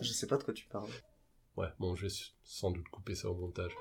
Je sais pas de quoi tu parles. Ouais, bon, je vais sans doute couper ça au montage.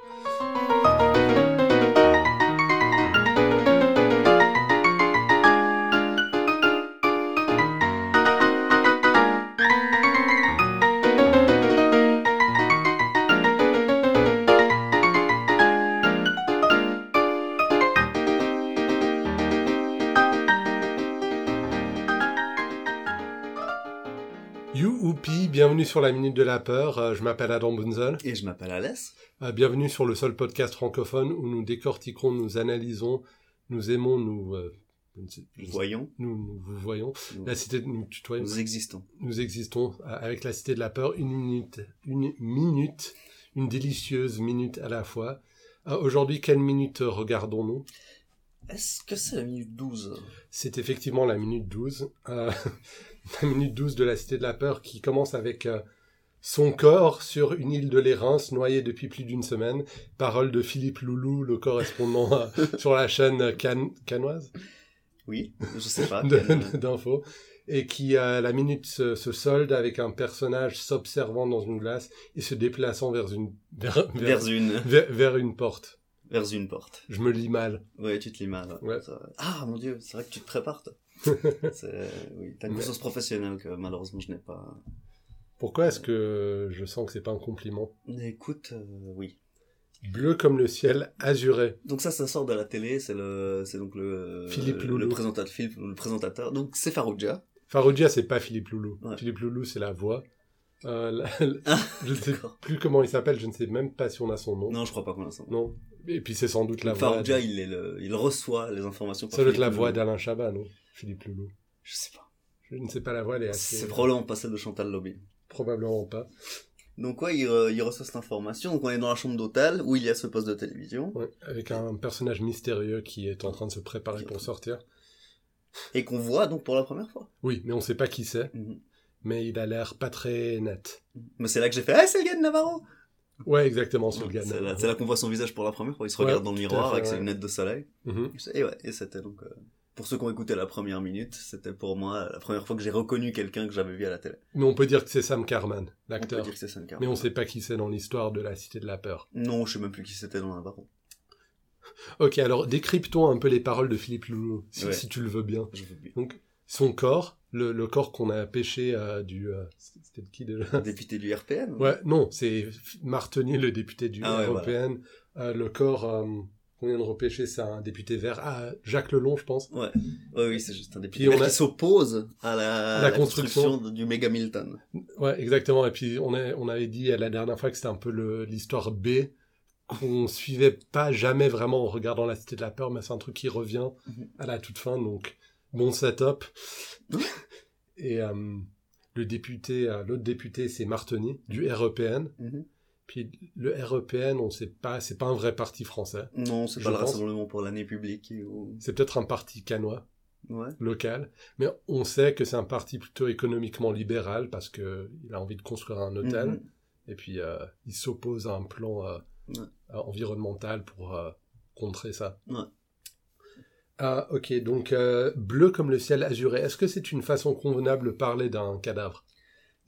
Bienvenue sur la Minute de la Peur. Euh, Je m'appelle Adam Bunzel. Et je m'appelle Alès. Euh, Bienvenue sur le seul podcast francophone où nous décortiquons, nous analysons, nous aimons, nous... euh, Voyons. Nous, nous vous voyons. Nous, La cité, nous tutoyons. nous existons. Nous existons avec la Cité de la Peur, une minute, une minute, une délicieuse minute à la fois. Euh, Aujourd'hui, quelle minute regardons-nous? Est-ce que c'est la minute 12 C'est effectivement la minute 12. euh, la minute 12 de la Cité de la Peur qui commence avec euh, son corps sur une île de l'Érins noyé depuis plus d'une semaine. Parole de Philippe Loulou, le correspondant euh, sur la chaîne can canoise Oui, je sais pas. d'infos. Et qui, à la minute, se, se solde avec un personnage s'observant dans une glace et se déplaçant vers une, vers, vers, Vers une, vers- vers une porte. vers une porte. Je me lis mal. Ouais, tu te lis mal. Ouais. Ah mon dieu, c'est vrai que tu te prépares toi. C'est- oui, t'as une Ouais. professionnelle que malheureusement je n'ai pas. Pourquoi est-ce que je sens que c'est pas un compliment? Écoute, euh, oui. Bleu comme le ciel, azuré. Donc ça, ça sort de la télé, c'est le, c'est donc le, Philippe le, Loulou. présentateur, Philippe- le présentateur. Donc c'est Farouja. Faroudia, c'est pas Philippe Loulou. Ouais. Philippe Loulou, c'est la voix. Euh, la- Ah, je ne sais plus comment il s'appelle, je ne sais même pas si on a son nom. Non, je crois pas qu'on a ça. Non. Et puis c'est sans doute la Donc, voix. Farouja, il est le, il reçoit les informations. par Ça doit être la voix d'Alain Chabat, non? Philippe Loulou. Je sais pas. Je ne sais pas la voix, elle est assez... C'est probablement pas celle de Chantal Lobby. Probablement pas. Donc ouais, il, re- il reçoit cette information. Donc on est dans la chambre d'hôtel où il y a ce poste de télévision Ouais, avec un personnage mystérieux qui est en train de se préparer pour sortir. et qu'on voit donc pour la première fois. Oui, mais on sait pas qui c'est, Mhm. mais il a l'air pas très net. Mais c'est là que j'ai fait Ah, c'est le gars de Navarro Ouais, exactement, sur le gars. C'est là, c'est là qu'on voit son visage pour la première fois. Il se Ouais, regarde dans le miroir fait, avec ses lunettes de soleil. Mhm. Et ouais, et c'était donc. euh, pour ceux qui ont écouté la première minute, c'était pour moi la première fois que j'ai reconnu quelqu'un que j'avais vu à la télé. Mais on peut dire que c'est Sam Carman, On peut l'acteur. dire que c'est Sam Carman. Mais on sait pas qui c'est dans l'histoire de la Cité de la Peur. Non, je sais même plus qui c'était dans Navarro. Ok, alors décryptons un peu les paroles de Philippe Loulou, si, Ouais. si tu le veux bien. Je veux bien. Donc, son corps, le, le corps qu'on a pêché euh, du... euh, C'était qui déjà Député du RPN Ouais, non, c'est Marteni, le député du Ah ouais. Euh, le corps euh, qu'on vient de repêcher, c'est un député vert. Ah, Jacques Lelon, je pense. Ouais, ouais oui, c'est juste un député vert a- qui s'oppose à la, à construction. du méga Milton. Ouais, exactement. Et puis, on, a, on avait dit euh, la dernière fois que c'était un peu l'histoire B, qu'on suivait pas jamais vraiment en regardant la Cité de la Peur, mais c'est un truc qui revient Mhm. à la toute fin. Donc, bon setup. Et euh, le député, euh, l'autre député, c'est Marteni, du REPN. Mhm. Puis le REPN, on sait pas, c'est pas un vrai parti français. Non, c'est pas le. Rassemblement pour l'année publique. Ou... C'est peut-être un parti canois, Ouais. local, mais on sait que c'est un parti plutôt économiquement libéral parce que il a envie de construire un hôtel Mhm. et puis euh, il s'oppose à un plan euh, Ouais. euh, environnemental pour euh, contrer ça. Ouais. Ah, ok, donc bleu comme le ciel azuré. Est-ce que c'est une façon convenable de parler d'un cadavre?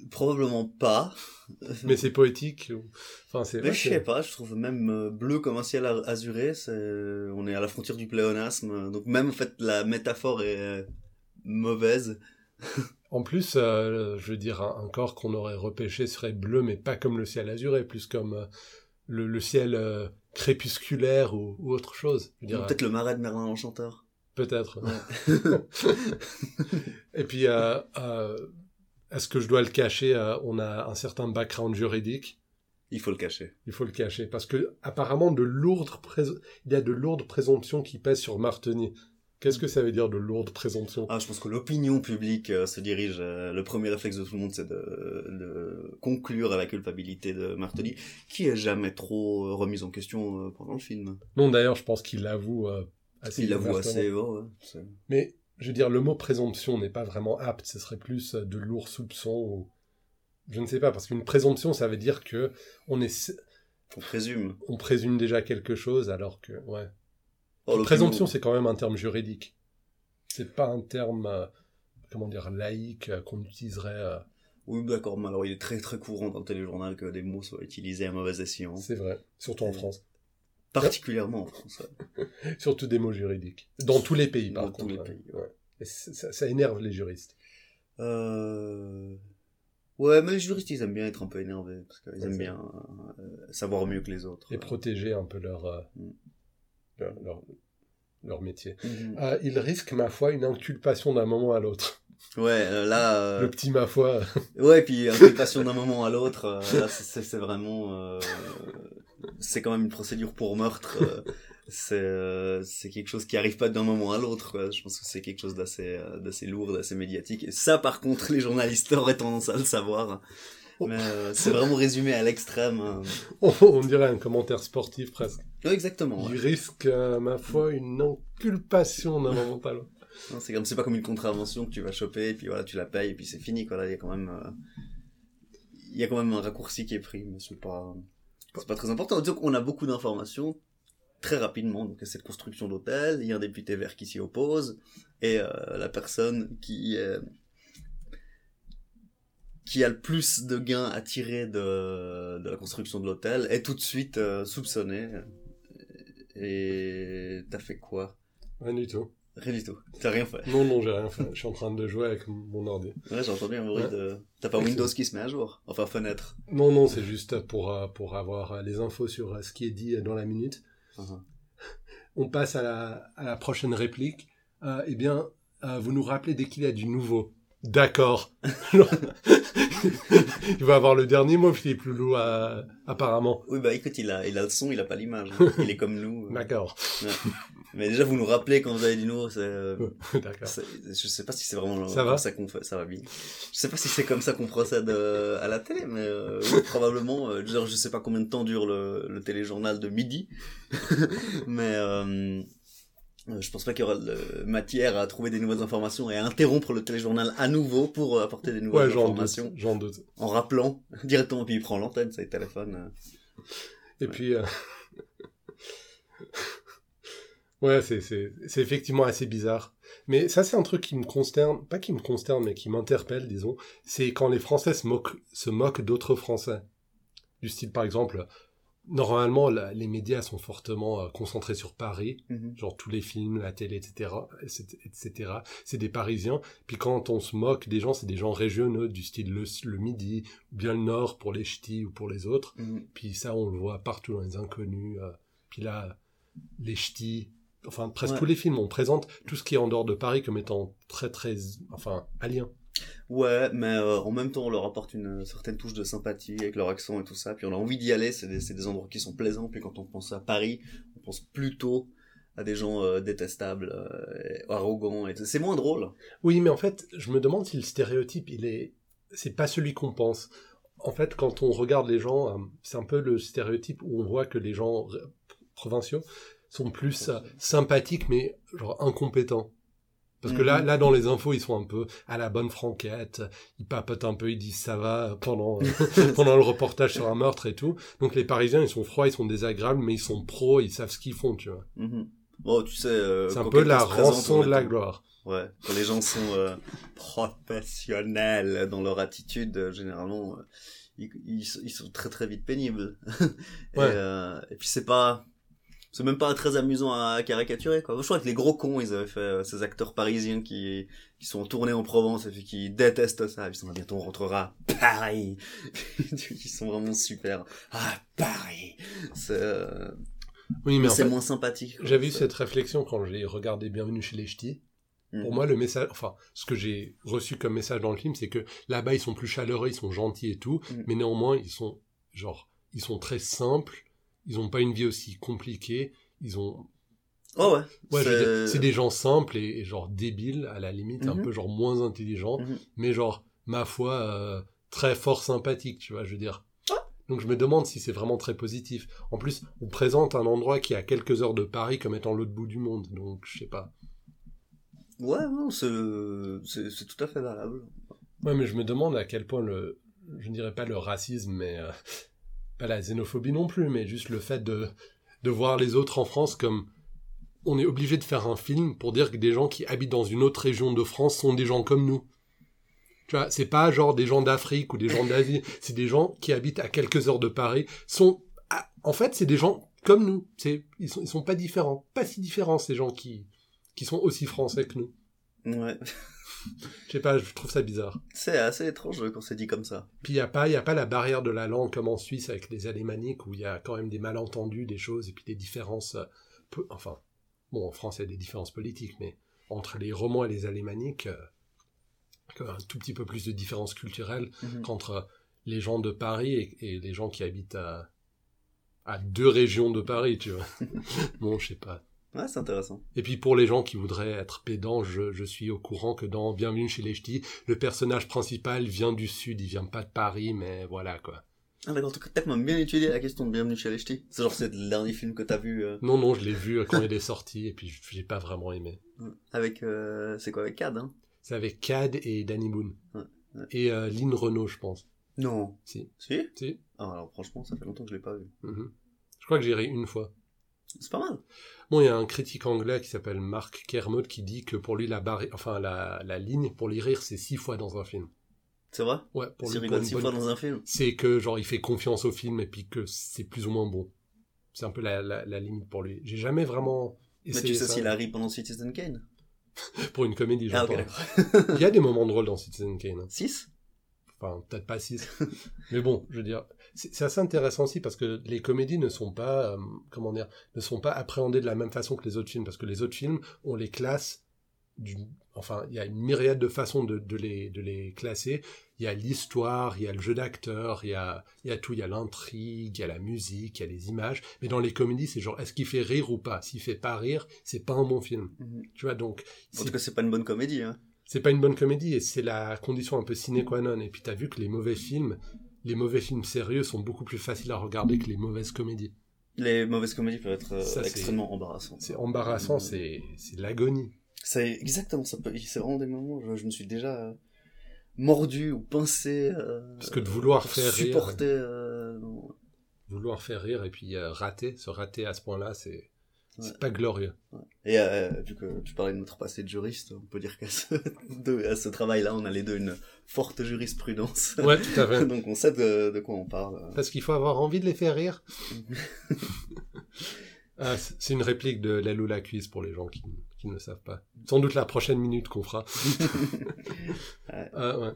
Probablement pas. Mais c'est poétique. Enfin, c'est. Mais je sais pas, je trouve même euh, bleu comme un ciel azuré, c'est... on est à la frontière du pléonasme, donc même en fait la métaphore est euh, mauvaise. En plus, euh, je veux dire, un, un corps qu'on aurait repêché serait bleu, mais pas comme le ciel azuré, plus comme euh, le, le ciel euh, crépusculaire ou, ou autre chose. Je Peut-être le marais de Merlin l'Enchanteur. Peut-être. Ouais. Et puis, euh, euh, est-ce que je dois le cacher euh, On a un certain background juridique? Il faut le cacher. Il faut le cacher parce que apparemment de lourdes il y a de lourdes présomptions qui pèsent sur Marteni. Qu'est-ce que ça veut dire de lourdes présomptions? Ah, je pense que l'opinion publique euh, se dirige. euh, le premier réflexe de tout le monde, c'est de, de conclure à la culpabilité de Martelly, qui est jamais trop euh, remise en question pendant le film. Non, d'ailleurs, je pense qu'il l'avoue assez. Il l'avoue assez. ouais, Mais je veux dire, le mot présomption n'est pas vraiment apte. Ce serait plus euh, de lourds soupçons ou je ne sais pas parce qu'une présomption, ça veut dire que on est on présume. on présume déjà quelque chose alors que ouais. Oh, Présomption, c'est quand même un terme juridique. C'est pas un terme, euh, comment dire, laïque euh, qu'on utiliserait. euh, Oui, d'accord, mais alors il est très très courant dans le téléjournal que des mots soient utilisés à mauvais escient. C'est vrai, surtout en France. Particulièrement en France. surtout des mots juridiques. Dans tous les pays, par Dans tous contre. les ouais. pays, Ouais. Et ça, ça énerve les juristes. Euh... Ouais, mais les juristes, ils aiment bien être un peu énervés, parce qu'ils Ouais, aiment bien euh, savoir mieux que les autres. Et protéger un peu leur, euh, Mm. leur, leur, leur métier. Mhm. Euh, ils risquent, ma foi, une inculpation d'un moment à l'autre. Ouais, là... Le petit, ma foi. Ouais, puis inculpation d'un moment à l'autre, là, c'est vraiment... C'est quand même une procédure pour meurtre. euh, c'est euh, c'est quelque chose qui arrive pas d'un moment à l'autre. Je pense que c'est quelque chose d'assez euh, d'assez lourd, d'assez médiatique. Et ça, par contre, les journalistes auraient tendance à le savoir. Mais euh, c'est vraiment résumé à l'extrême. hein. On, on dirait un commentaire sportif presque. Ouais, exactement. ouais. Ils risquent, euh, ma foi, une inculpation d'un moment à l'autre. Non, C'est comme c'est pas comme une contravention que tu vas choper et puis voilà tu la payes et puis c'est fini quoi il y a quand même euh, il y a quand même un raccourci qui est pris mais c'est pas c'est pas très important. Donc on a beaucoup d'informations très rapidement. Donc cette construction d'hôtel il y a un député vert qui s'y oppose et euh, la personne qui euh, qui a le plus de gains à tirer de, de la construction de l'hôtel est tout de suite euh, soupçonnée. Et t'as fait quoi? Rien du tout. Rien du tout. T'as rien fait. Non, non, j'ai rien fait. Je suis en train de jouer avec mon ordi. Ouais, j'ai entendu un bruit Ouais. de... T'as pas Windows qui se met à jour Enfin, fenêtre. Non, non, c'est juste pour, euh, pour avoir euh, les infos sur euh, ce qui est dit dans la minute. Mhm. On passe à la, à la prochaine réplique. Euh, eh bien, euh, vous nous rappelez dès qu'il y a du nouveau. D'accord. il va avoir le dernier mot, Philippe Loulou, euh, apparemment. Oui, bah écoute, il a, il a le son, il a pas l'image. Il est comme nous. D'accord. Mais déjà, vous nous rappelez quand vous avez nouveau, c'est... euh, D'accord. Je sais pas si c'est vraiment Ça va ça fait, ça va bien. Je sais pas si c'est comme ça qu'on procède euh, à la télé, mais euh, oui, probablement. euh, genre, je sais pas combien de temps dure le, le téléjournal de midi, mais euh, euh, je pense pas qu'il y aura de matière à trouver des nouvelles informations et à interrompre le téléjournal à nouveau pour euh, apporter des nouvelles Ouais, informations. doute. J'en doute. en rappelant directement, puis il prend l'antenne, c'est le téléphone. euh. Et puis, euh, ouais, c'est, c'est, c'est effectivement assez bizarre. Mais ça, c'est un truc qui me consterne, pas qui me consterne, mais qui m'interpelle, disons. C'est quand les Français se moquent, se moquent d'autres Français. Du style, par exemple, normalement, la- les médias sont fortement euh, concentrés sur Paris. Genre tous les films, la télé, etc., etc. C'est des Parisiens. Puis quand on se moque des gens, c'est des gens régionaux, du style le, le Midi, ou bien le Nord pour les ch'tis ou pour les autres. Mhm. Puis ça, on le voit partout dans les inconnus. euh, puis là, les ch'tis. Enfin, presque Ouais. tous les films, on présente tout ce qui est en dehors de Paris comme étant très, très, enfin, alien. Ouais, mais euh, en même temps, on leur apporte une certaine touche de sympathie avec leur accent et tout ça. Puis on a envie d'y aller. C'est des, des endroits qui sont plaisants. Puis quand on pense à Paris, on pense plutôt à des gens euh, détestables, euh, arrogants. Et c'est moins drôle. Oui, mais en fait, je me demande si le stéréotype, il est, c'est pas celui qu'on pense. En fait, quand on regarde les gens, euh, c'est un peu le stéréotype où on voit que les gens euh, provinciaux sont plus euh, sympathiques, mais genre incompétents. Parce que là, Mhm. là, dans les infos, ils sont un peu à la bonne franquette, ils papotent un peu, ils disent ça va pendant, pendant le reportage sur un meurtre et tout. Donc les Parisiens, ils sont froids, ils sont désagréables, mais ils sont pros, ils savent ce qu'ils font, tu vois. Mhm. Bon, tu sais. euh, C'est un peu la rançon on de la gloire. Ouais, quand les gens sont euh, professionnels dans leur attitude, euh, généralement, euh, ils, ils, sont- très très vite pénibles. et, Ouais. euh, et puis c'est pas, c'est même pas très amusant à caricaturer quoi. Je crois que les gros cons, ils avaient fait euh, ces acteurs parisiens qui qui sont tournés en Provence et puis qui détestent ça. Ils sont ah, bientôt on rentrera à Paris. ils sont vraiment super. Ah Paris. C'est euh, Oui, mais c'est moins sympathique. J'avais eu cette réflexion quand j'ai regardé Bienvenue chez les Ch'tis. Mhm. Pour moi, le message, enfin, ce que j'ai reçu comme message dans le film, c'est que là-bas, ils sont plus chaleureux, ils sont gentils et tout, Mhm. mais néanmoins, ils sont, genre, ils sont très simples, ils ont pas une vie aussi compliquée, ils ont, Oh ouais. c'est- des gens simples et, et genre débiles, à la limite, un Mhm. peu genre moins intelligents, Mhm. mais genre, ma foi, euh, très fort sympathique, tu vois, je veux dire. Donc je me demande si c'est vraiment très positif. En plus, on présente un endroit qui est à quelques heures de Paris comme étant l'autre bout du monde, donc je sais pas. Ouais, non, c'est tout à fait valable. Ouais, mais je me demande à quel point le, je ne dirais pas le racisme, mais euh, pas la xénophobie non plus, mais juste le fait de, voir les autres en France comme on est obligé de faire un film pour dire que des gens qui habitent dans une autre région de France sont des gens comme nous. Tu vois, c'est pas genre des gens d'Afrique ou des gens d'Asie, c'est des gens qui habitent à quelques heures de Paris. Sont, en fait, c'est des gens comme nous. Ils sont, sont pas différents, pas si différents ces gens qui sont aussi français que nous. Ouais. Je sais pas, je trouve ça bizarre. C'est assez étrange quand c'est dit comme ça. Puis il n'y a, pas- y a pas la barrière de la langue comme en Suisse avec les alémaniques où il y a quand même des malentendus, des choses, et puis des différences. euh, peu- enfin, bon, en France, il y a des différences politiques, mais entre les romans et les alémaniques, euh, un tout petit peu plus de différences culturelles Mhm. qu'entre les gens de Paris et, et les gens qui habitent à, à deux régions de Paris, tu vois. bon, je sais pas. Ouais, c'est intéressant. Et puis pour les gens qui voudraient être pédants, je, je suis au courant que dans Bienvenue chez les Ch'tis, le personnage principal vient du sud, il vient pas de Paris, mais voilà quoi. Ah d'accord, t'as quand même bien étudié la question de Bienvenue chez les Ch'tis. C'est genre c'est le dernier film que t'as vu euh, Non, non, je l'ai vu quand il est sorti et puis j'ai pas vraiment aimé. avec... euh, c'est quoi, avec Cad, hein? C'est avec Cad et Danny Boone. Ouais, ouais. Et euh, Lynn Renault, je pense. Non. Si. Si? Si. Ah, alors franchement, ça fait longtemps que je l'ai pas vu. Mhm. Je crois que j'irai une fois. C'est pas mal. Bon, il y a un critique anglais qui s'appelle Mark Kermode qui dit que pour lui, la, barri- enfin, la, la ligne pour les rire, c'est six fois dans un film. C'est vrai? Ouais, pour lui, six fois dans un film. c'est que genre il fait confiance au film et puis que c'est plus ou moins bon. C'est un peu la, la, la limite pour lui. J'ai jamais vraiment Mais essayé tu sais s'il a ri pendant Citizen Kane? Pour une comédie. Ah j'entends. d'accord. il y a des moments drôles dans Citizen Kane. hein. 6 Enfin, peut-être pas six. Mais bon, je veux dire, c'est assez intéressant aussi parce que les comédies ne sont pas, euh, comment dire, ne sont pas appréhendées de la même façon que les autres films. Parce que les autres films, on les classe d'une, enfin, il y a une myriade de façons de, de les, de les classer. Il y a l'histoire, il y a le jeu d'acteur, il y a, il y a tout, il y a l'intrigue, il y a la musique, il y a les images. Mais dans les comédies, c'est genre, est-ce qu'il fait rire ou pas? S'il fait pas rire, c'est pas un bon film. Tu vois, donc, En tout cas, c'est pas une bonne comédie. Hein. c'est pas une bonne comédie et c'est la condition un peu sine qua non. Et puis t'as vu que les mauvais films, les mauvais films sérieux sont beaucoup plus faciles à regarder que les mauvaises comédies. Les mauvaises comédies peuvent être euh, Ça, extrêmement embarrassantes. C'est embarrassant, c'est c'est l'agonie. C'est exactement ça. C'est vraiment des moments où je, je me suis déjà euh, mordu ou pincé. euh, Parce que de vouloir faire rire- supporter. euh. Vouloir faire rire et puis euh, rater, se rater à ce point-là, c'est c'est pas glorieux. Et euh, vu que tu parlais de notre passé de juriste, on peut dire qu'à ce, travail-là, on a les deux une forte jurisprudence. Ouais, tout à fait. Donc on sait de, de quoi on parle. Parce qu'il faut avoir envie de les faire rire. Ah, c'est une réplique de la Lula Quiz pour les gens qui, qui ne savent pas. Sans doute la prochaine minute qu'on fera. Ouais. Ah, ouais.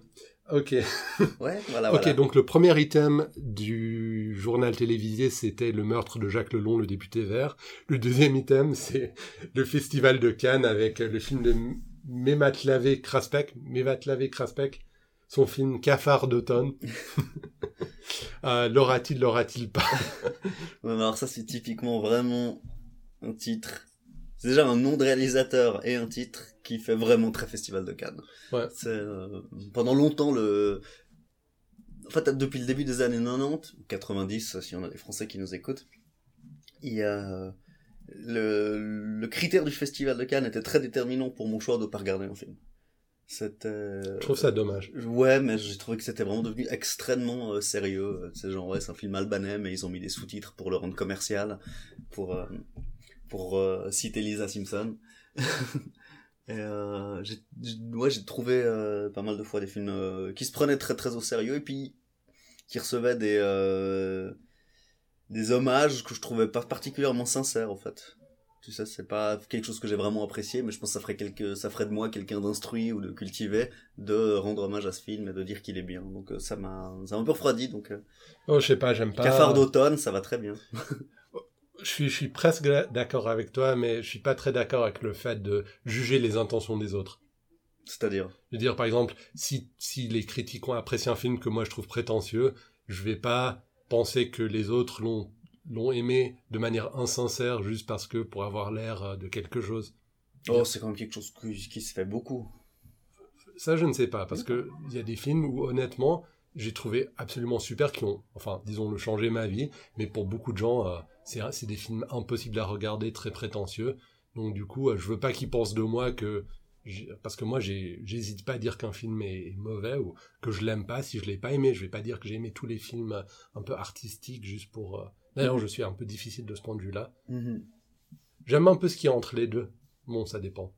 Ok. Ouais, voilà. ok, voilà. donc le premier item du journal télévisé, c'était le meurtre de Jacques Lelon, le député vert. Le deuxième item, c'est le festival de Cannes avec le film de Mématlavé Kraspek, Mématlavé Kraspek, son film Cafard d'automne. euh, l'aura-t-il, l'aura-t-il pas? Ouais, alors ça, c'est typiquement vraiment un titre. C'est déjà un nom de réalisateur et un titre qui fait vraiment très Festival de Cannes. Ouais. C'est euh, pendant longtemps le. En fait, depuis le début des années 90, ou 90, si on a des Français qui nous écoutent, il y a le, le critère du Festival de Cannes était très déterminant pour mon choix de pas regarder un film. C'était. Je trouve ça dommage. Ouais, mais j'ai trouvé que c'était vraiment devenu extrêmement euh, sérieux. C'est genre, ouais, c'est un film albanais, mais ils ont mis des sous-titres pour le rendre commercial, pour, euh, pour euh, citer Lisa Simpson. Et euh, j'ai, ouais, j'ai trouvé euh, pas mal de fois des films qui se prenaient très très au sérieux et puis qui recevaient des, des hommages que je trouvais pas particulièrement sincères en fait. Tu sais, c'est pas quelque chose que j'ai vraiment apprécié, mais je pense que ça ferait quelque, ça ferait de moi quelqu'un d'instruit ou de cultivé de rendre hommage à ce film et de dire qu'il est bien. Donc ça m'a, ça m'a un peu refroidi. Donc Oh, je sais pas, j'aime pas. Cafard d'automne, ça va très bien. Je suis, je suis presque d'accord avec toi, mais je suis pas très d'accord avec le fait de juger les intentions des autres. C'est-à-dire? Je veux dire, par exemple, si, si les critiques ont apprécié un film que moi je trouve prétentieux, je vais pas penser que les autres l'ont, l'ont aimé de manière insincère juste parce que pour avoir l'air euh, de quelque chose. Oh, c'est quand même quelque chose qui, qui se fait beaucoup. Ça, je ne sais pas, parce que il y a des films où, honnêtement, j'ai trouvé absolument super qui ont, enfin, disons-le, changé ma vie, mais pour beaucoup de gens, euh, c'est, c'est des films impossibles à regarder, très prétentieux. Donc, du coup, euh, je veux pas qu'ils pensent de moi que, parce que moi, j'hésite pas à dire qu'un film est, est mauvais ou que je l'aime pas si je l'ai pas aimé. Je vais pas dire que j'ai aimé tous les films euh, un peu artistiques juste pour. euh, D'ailleurs, je suis un peu difficile de ce point de vue-là. Mhm. J'aime un peu ce qu'il y a entre les deux. Bon, ça dépend.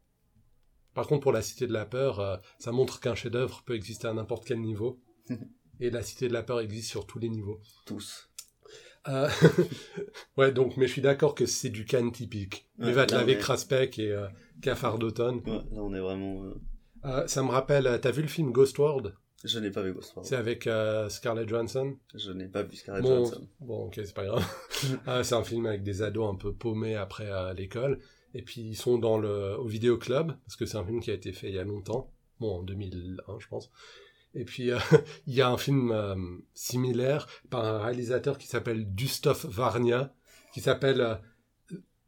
Par contre, pour La Cité de la Peur, ça montre qu'un chef-d'œuvre peut exister à n'importe quel niveau. Et La Cité de la Peur existe sur tous les niveaux. Tous. Euh, ouais, donc, mais je suis d'accord que c'est du Cannes typique. Ouais, Il va te laver est- et euh, Cafard d'automne. Ouais, là, on est vraiment. euh, Euh, ça me rappelle, t'as vu le film Ghost World? Je n'ai pas vu Ghost World. C'est avec Scarlett Johansson? Je n'ai pas vu Scarlett Bon, Johansson. bon, ok, c'est pas grave. Euh, c'est un film avec des ados un peu paumés après l'école. Et puis ils sont dans le, au vidéo club, parce que c'est un film qui a été fait il y a longtemps. Bon, en 2001, je pense. Et puis euh, il y a un film euh, similaire par un réalisateur qui s'appelle Dustov Varnia, qui s'appelle euh,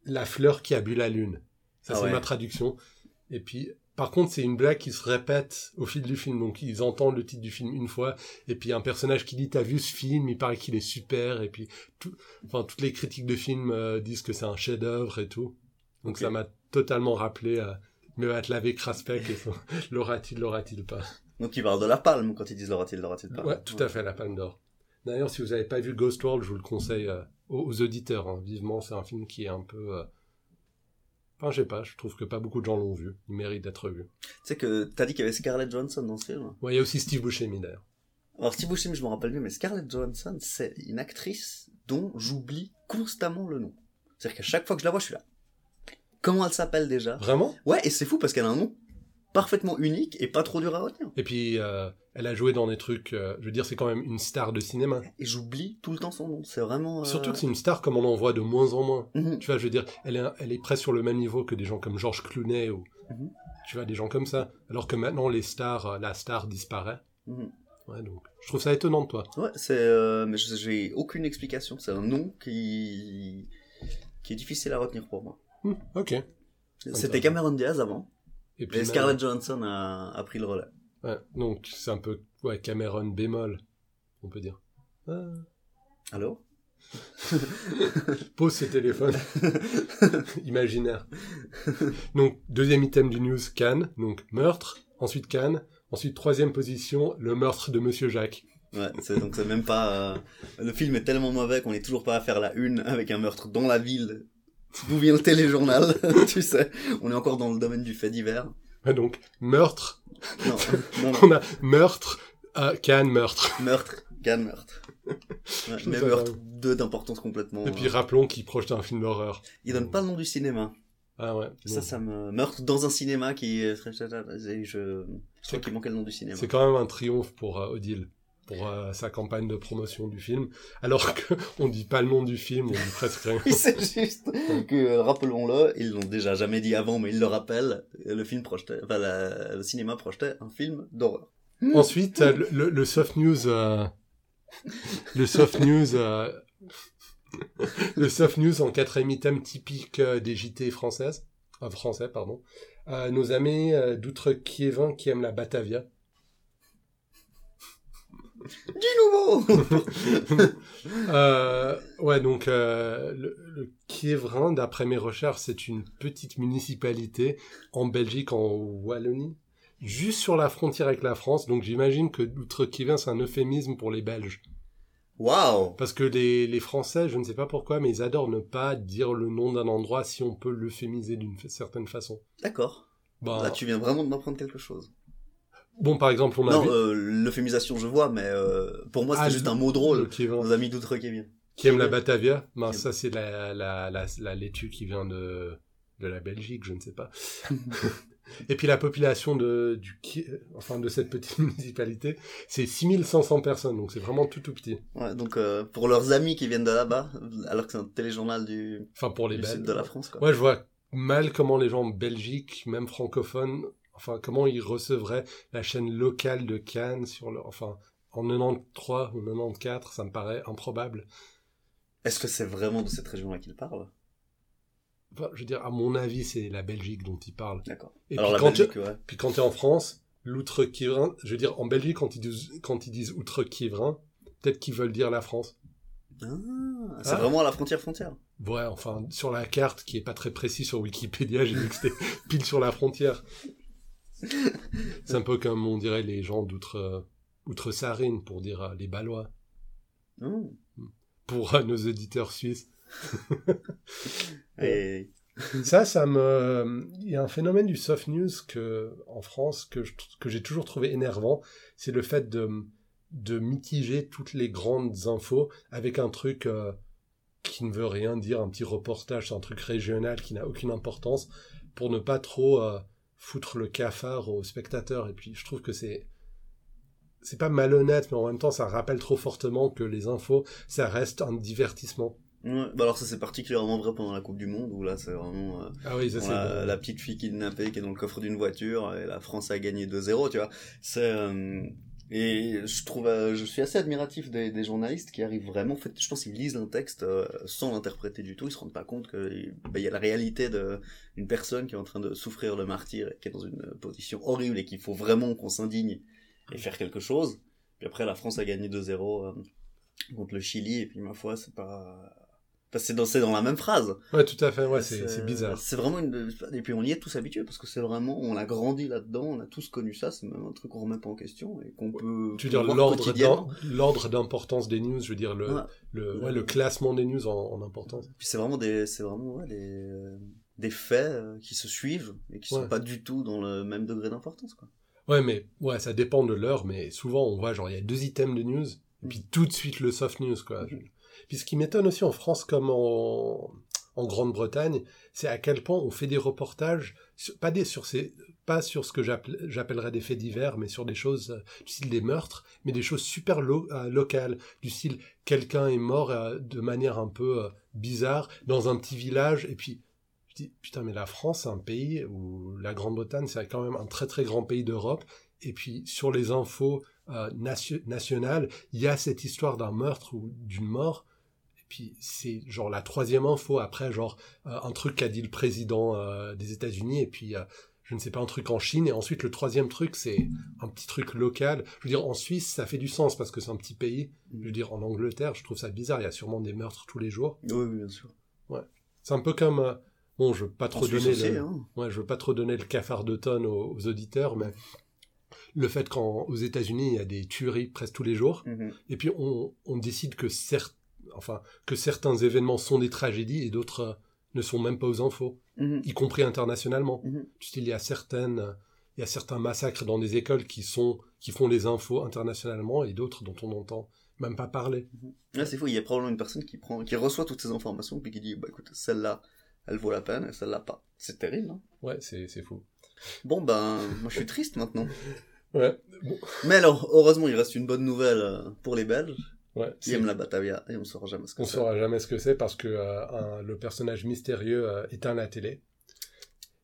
La fleur qui a bu la lune. Ça, Ah c'est ouais. ma traduction. Et puis, par contre, c'est une blague qui se répète au fil du film. Donc, ils entendent le titre du film une fois, et puis un personnage qui dit T'as vu ce film? Il paraît qu'il est super. Et puis, tout, enfin, toutes les critiques de film disent que c'est un chef-d'œuvre et tout. Donc, ça m'a totalement rappelé Mais va te laver Craspec et son L'aura-t-il, l'aura-t-il pas? Donc, ils parlent de la palme quand ils disent l'aura-t-il, l'aura-t-il pas. Ouais, tout à fait, la Palme d'Or. D'ailleurs, si vous n'avez pas vu Ghost World, je vous le conseille euh, aux, aux auditeurs, hein, vivement. C'est un film qui est un peu. euh, Enfin, je sais pas, je trouve que pas beaucoup de gens l'ont vu. Il mérite d'être vu. Tu sais que t'as dit qu'il y avait Scarlett Johansson dans ce film. Ouais, il y a aussi Steve Buscemi d'ailleurs. Alors, Steve Buscemi, je me rappelle mieux, mais Scarlett Johansson, c'est une actrice dont j'oublie constamment le nom. C'est-à-dire qu'à chaque fois que je la vois, je suis là. Comment elle s'appelle déjà? Vraiment? Ouais, et c'est fou parce qu'elle a un nom parfaitement unique et pas trop dur à retenir. Et puis, euh, elle a joué dans des trucs. euh, je veux dire, c'est quand même une star de cinéma. Et j'oublie tout le temps son nom. C'est vraiment. euh, Surtout que c'est une star comme on en voit de moins en moins. Mhm. Tu vois, je veux dire, elle est, elle est presque sur le même niveau que des gens comme George Clooney ou. Mhm. Tu vois, des gens comme ça. Alors que maintenant, les stars, la star disparaît. Mhm. Ouais, donc. Je trouve ça étonnant de toi. Ouais, c'est. mais j'ai aucune explication. C'est un nom qui. qui est difficile à retenir pour moi. Hmm, ok. C'était Cameron Diaz avant. Et puis même- Scarlett Johansson a, a pris le relais. Ouais, donc c'est un peu ouais, Cameron bémol, on peut dire. Ah. Alors Pose ses téléphones. Imaginaire. Donc, deuxième item du news, Cannes. Donc, meurtre. Ensuite, Cannes. Ensuite, troisième position, le meurtre de Monsieur Jacques. Ouais, c'est donc c'est même pas. euh, Le film est tellement mauvais qu'on est toujours pas à faire la une avec un meurtre dans la ville. D'où vient le téléjournal, tu sais. On est encore dans le domaine du fait divers. Ouais, donc, meurtre. Non, non, non. On a meurtre, euh, Cannes, meurtre. Meurtre, Cannes meurtre. Ouais, mais ça meurtre, deux d'importance complètement. Et puis, euh, rappelons qu'il projette un film d'horreur. Il donne pas le nom du cinéma. Ah ouais. Ça, ça me. Meurtre dans un cinéma qui. Je, je crois qu'il manquait le nom du cinéma. C'est quand même un triomphe pour euh, Odile. Pour euh, sa campagne de promotion du film. Alors qu'on dit pas le nom du film, on dit presque rien. Oui, c'est juste que, euh, rappelons-le, ils l'ont déjà jamais dit avant, mais ils le rappellent, le film projetait, enfin, la- le cinéma projetait un film d'horreur. Ensuite, euh, le, le- le soft news, euh, le soft news, euh, le soft news en quatrième item typique euh, des JT françaises, euh, français, pardon. Euh, nos amis euh, d'outre-Kiévin qui aiment la Batavia. Du nouveau Euh, ouais, donc euh, le, le Kiévrin, d'après mes recherches, c'est une petite municipalité en Belgique, en Wallonie, juste sur la frontière avec la France. Donc j'imagine que d'outre-Kiévin, c'est un euphémisme pour les Belges. Waouh Parce que les, les Français, je ne sais pas pourquoi, mais ils adorent ne pas dire le nom d'un endroit si on peut l'euphémiser d'une certaine façon. D'accord. Bah, Là, tu viens vraiment de m'apprendre quelque chose. Bon, par exemple, on a non, vu euh, l'euphémisation, je vois, mais euh, pour moi, c'était Ah, juste un mot le drôle. Kiévin, Nos amis d'outre-Kévin. qui aime la Batavia. Ben, Qui ça, c'est la, la, la, la laitue qui vient de, de la Belgique, je ne sais pas. Et puis la population de, du, enfin, de cette petite municipalité, c'est 6500 personnes, donc c'est vraiment tout tout petit. Ouais, donc euh, pour leurs amis qui viennent de là-bas, alors que c'est un téléjournal du, Enfin, pour les du sud de la France, quoi. Ouais, je vois mal comment les gens en Belgique, même francophones, enfin, comment ils recevraient la chaîne locale de Cannes sur enfin, en 93 ou 94, ça me paraît improbable. Est-ce que c'est vraiment de cette région-là qu'ils parlent? Enfin, je veux dire, à mon avis, c'est la Belgique dont ils parlent. D'accord. Et Alors puis la quand, Belgique, ouais. puis quand tu es en France, l'outre-Quiévrin, je veux dire, en Belgique, quand ils disent, quand ils disent outre-Quiévrin, peut-être qu'ils veulent dire la France. Ah, c'est Ah. vraiment à la frontière-frontière. Ouais, enfin, sur la carte, qui est pas très précis sur Wikipédia, j'ai vu que c'était pile sur la frontière. C'est un peu comme on dirait les gens d'outre, euh, outre-Sarine, pour dire euh, les Balois, Oh. pour euh, nos auditeurs suisses. Et ça, ça me. Il y a un phénomène du soft news que, en France que, que j'ai toujours trouvé énervant. C'est le fait de, de mitiger toutes les grandes infos avec un truc euh, qui ne veut rien dire, un petit reportage sur un truc régional qui n'a aucune importance, pour ne pas trop foutre le cafard aux spectateurs. Et puis, je trouve que c'est c'est pas malhonnête, mais en même temps, ça rappelle trop fortement que les infos, ça reste un divertissement. Ouais, bah alors ça c'est particulièrement vrai pendant la Coupe du Monde où là c'est vraiment euh, ah oui, ça, la, la petite fille kidnappée qui est dans le coffre d'une voiture et la France a gagné 2-0 tu vois c'est euh, et je trouve euh, je suis assez admiratif des, des journalistes qui arrivent vraiment en fait je pense qu'ils lisent un texte euh, sans l'interpréter du tout. Ils se rendent pas compte que il y a la réalité de une personne qui est en train de souffrir le martyr qui est dans une position horrible et qu'il faut vraiment qu'on s'indigne et faire quelque chose. Puis après la France a gagné 2-0 euh, contre le Chili. Et puis ma foi c'est pas C'est dans, la même phrase. Ouais, tout à fait, ouais, c'est bizarre. C'est vraiment une, et puis on y est tous habitués parce que c'est vraiment, on a grandi là-dedans, on a tous connu ça, c'est même un truc qu'on remet pas en question et qu'on peut. Tu veux dire l'ordre d'importance des news, je veux dire le, le, ouais, le classement des news en, en importance. Puis c'est vraiment des, c'est vraiment ouais, des, euh, des faits euh, qui se suivent et qui sont pas du tout dans le même degré d'importance quoi. Ouais, mais ouais, ça dépend de l'heure, mais souvent on voit genre il y a deux items de news, et puis tout de suite le soft news, quoi. Mhm. Puis ce qui m'étonne aussi en France comme en, Grande-Bretagne, c'est à quel point on fait des reportages, pas, des, sur ces, pas sur ce que j'appelle- j'appellerais des faits divers, mais sur des choses euh, du style des meurtres, mais des choses super euh, locales, du style quelqu'un est mort euh, de manière un peu bizarre dans un petit village, et puis putain, mais la France, c'est un pays où la Grande-Bretagne, c'est quand même un très très grand pays d'Europe. Et puis, sur les infos nation- nationales, il y a cette histoire d'un meurtre ou d'une mort. Puis, c'est genre la troisième info après, genre euh, un truc qu'a dit le président euh, des États-Unis. Et puis, euh, je ne sais pas, un truc en Chine. Et ensuite, le troisième truc, c'est un petit truc local. Je veux dire, en Suisse, ça fait du sens parce que c'est un petit pays. Je veux dire, en Angleterre, je trouve ça bizarre. Il y a sûrement des meurtres tous les jours. Oui, oui, bien sûr. C'est un peu comme. bon, je veux pas trop donner aussi, le. hein. Ouais, je veux pas trop donner le cafard de tonne aux, aux auditeurs, mais le fait qu'aux États-Unis, il y a des tueries presque tous les jours, Mhm. et puis on, on décide que, cer- enfin, que certains événements sont des tragédies et d'autres euh, ne sont même pas aux infos, Mhm. y compris internationalement. Mhm. Du style, il y a certaines, euh, il y a certains massacres dans des écoles qui sont, qui font les infos internationalement et d'autres dont on n'entend même pas parler. Ouais, c'est fou, il y a probablement une personne qui prend, qui reçoit toutes ces informations puis qui dit, bah écoute, celle-là, elle vaut la peine et celle-là pas. C'est terrible, hein. Ouais, c'est c'est fou. Bon, ben, moi je suis triste maintenant. Ouais, bon, Mais alors, heureusement, il reste une bonne nouvelle euh, pour les Belges. Ouais. aiment la Batavia et on saura jamais ce que On c'est. saura jamais ce que c'est parce que euh, un- le personnage mystérieux euh, éteint la télé.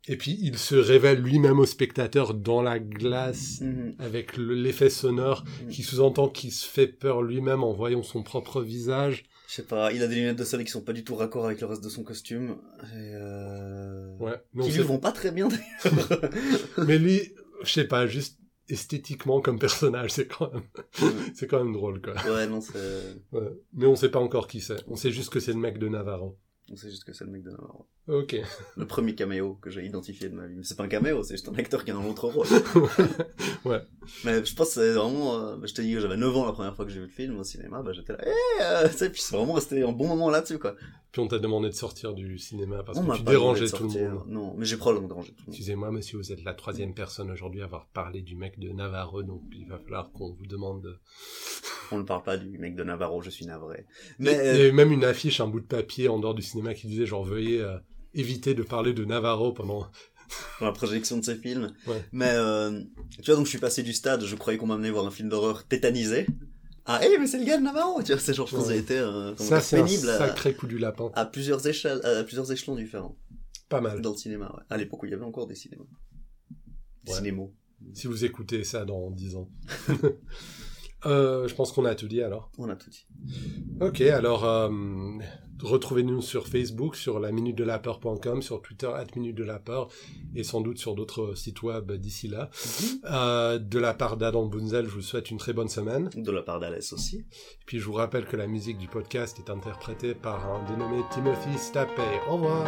Et puis il se révèle lui-même au spectateur dans la glace Mhm. avec le- l'effet sonore Mhm. qui sous-entend qu'il se fait peur lui-même en voyant son propre visage. Je sais pas, il a des lunettes de soleil qui sont pas du tout raccord avec le reste de son costume. Et euh... Ouais. Mais, on Qui lui vont pas très bien d'ailleurs. mais lui, je sais pas, juste esthétiquement comme personnage, c'est quand même, c'est quand même drôle quoi. ouais, non, c'est. Ouais. Mais on sait pas encore qui c'est. On sait juste que c'est le mec de Navarro. On sait juste que c'est le mec de Navarro. Ok. Le premier caméo que j'ai identifié de ma vie. Mais c'est pas un caméo, c'est juste un acteur qui est dans l'autre rôle. Ouais. Mais je pense que c'est vraiment. euh, bah, je te dis que j'avais 9 ans la première fois que j'ai vu le film au cinéma, bah j'étais là. Eh, euh, tu sais, puis c'est vraiment resté un bon moment là-dessus quoi. Puis on t'a demandé de sortir du cinéma parce On que tu dérangeais tout le monde. Non, mais j'ai probablement dérangé tout le monde. Excusez-moi, monsieur, vous êtes la troisième personne aujourd'hui à avoir parlé du mec de Navarro, donc il va falloir qu'on vous demande. de- On ne parle pas du mec de Navarro, je suis navré. Mais il y avait même une affiche, un bout de papier en dehors du cinéma qui disait genre veuillez euh, éviter de parler de Navarro pendant. la projection de ces films. Ouais. Mais euh, tu vois, donc je suis passé du stade, je croyais qu'on m'amenait voir un film d'horreur tétanisé. Ah, hé, mais c'est le gars de Navarro Tu vois, c'est genre, je pense Ouais. été euh, Ça, c'est un pénible à, sacré coup du lapin. à plusieurs échelles, à plusieurs échelons différents Pas mal. dans le cinéma. Ouais. À l'époque où il y avait encore des cinémas. Des Ouais. cinémos. Si vous écoutez ça dans 10 ans. Euh, je pense qu'on a tout dit alors. On a tout dit. Ok, alors euh, retrouvez-nous sur Facebook, sur la minute de la peur.com, sur Twitter, at minute de la peur, et sans doute sur d'autres sites web d'ici là. Euh, de la part d'Adam Bunzel, je vous souhaite une très bonne semaine. De la part d'Alès aussi. Puis je vous rappelle que la musique du podcast est interprétée par un dénommé Timothy Stapey. Au revoir